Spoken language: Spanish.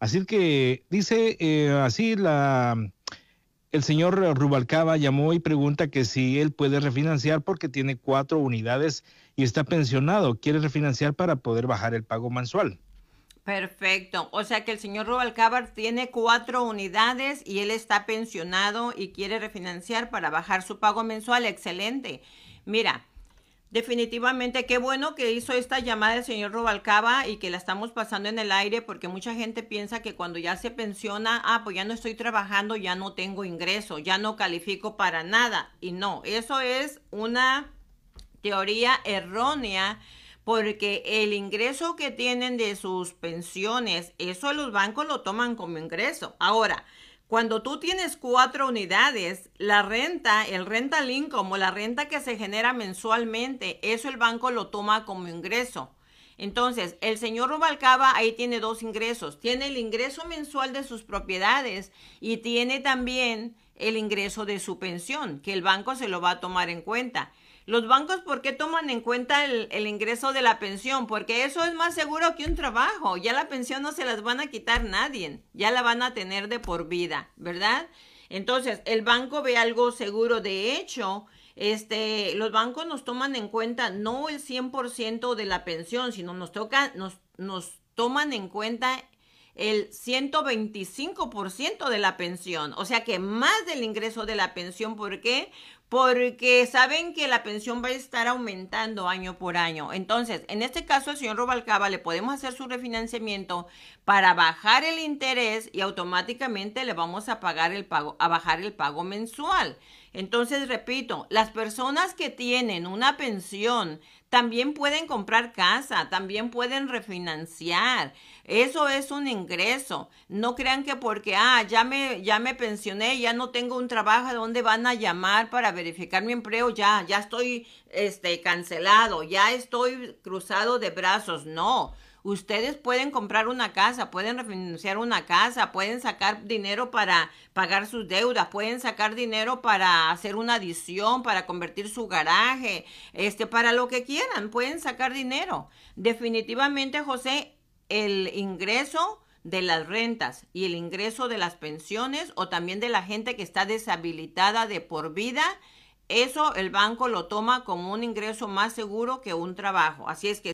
Así que dice eh, así la el señor Rubalcaba llamó y pregunta que si él puede refinanciar porque tiene cuatro unidades y está pensionado. Quiere refinanciar para poder bajar el pago mensual. Perfecto. O sea que el señor Rubalcaba tiene cuatro unidades y él está pensionado y quiere refinanciar para bajar su pago mensual. Excelente. Mira, Definitivamente, qué bueno que hizo esta llamada el señor Robalcaba y que la estamos pasando en el aire porque mucha gente piensa que cuando ya se pensiona, ah, pues ya no estoy trabajando, ya no tengo ingreso, ya no califico para nada. Y no, eso es una teoría errónea porque el ingreso que tienen de sus pensiones, eso los bancos lo toman como ingreso. Ahora, cuando tú tienes cuatro unidades, la renta, el rental como la renta que se genera mensualmente, eso el banco lo toma como ingreso. Entonces, el señor Rubalcaba ahí tiene dos ingresos. Tiene el ingreso mensual de sus propiedades y tiene también el ingreso de su pensión, que el banco se lo va a tomar en cuenta. Los bancos, ¿por qué toman en cuenta el, ingreso de la pensión? Porque eso es más seguro que un trabajo. Ya la pensión no se las van a quitar nadie. Ya la van a tener de por vida, ¿verdad? Entonces, el banco ve algo seguro. De hecho, este, los bancos nos toman en cuenta no el 100% de la pensión, sino nos, toca, nos, nos toman en cuenta el 125% de la pensión, o sea que más del ingreso de la pensión. ¿Por qué? Porque saben que la pensión va a estar aumentando año por año. Entonces, en este caso, el señor Robalcaba le podemos hacer su refinanciamiento para bajar el interés y automáticamente le vamos a pagar el pago, a bajar el pago mensual. Entonces, repito, las personas que tienen una pensión también pueden comprar casa, también pueden refinanciar. Eso es un ingreso. No crean que porque, ah, ya me, ya me pensioné, ya no tengo un trabajo, ¿dónde van a llamar para verificar mi empleo? Ya, ya estoy este, cancelado, ya estoy cruzado de brazos. No. Ustedes pueden comprar una casa, pueden refinanciar una casa, pueden sacar dinero para pagar sus deudas, pueden sacar dinero para hacer una adición, para convertir su garaje, este, para lo que quieran, pueden sacar dinero. Definitivamente, José, el ingreso de las rentas y el ingreso de las pensiones o también de la gente que está deshabilitada de por vida, eso el banco lo toma como un ingreso más seguro que un trabajo. Así es que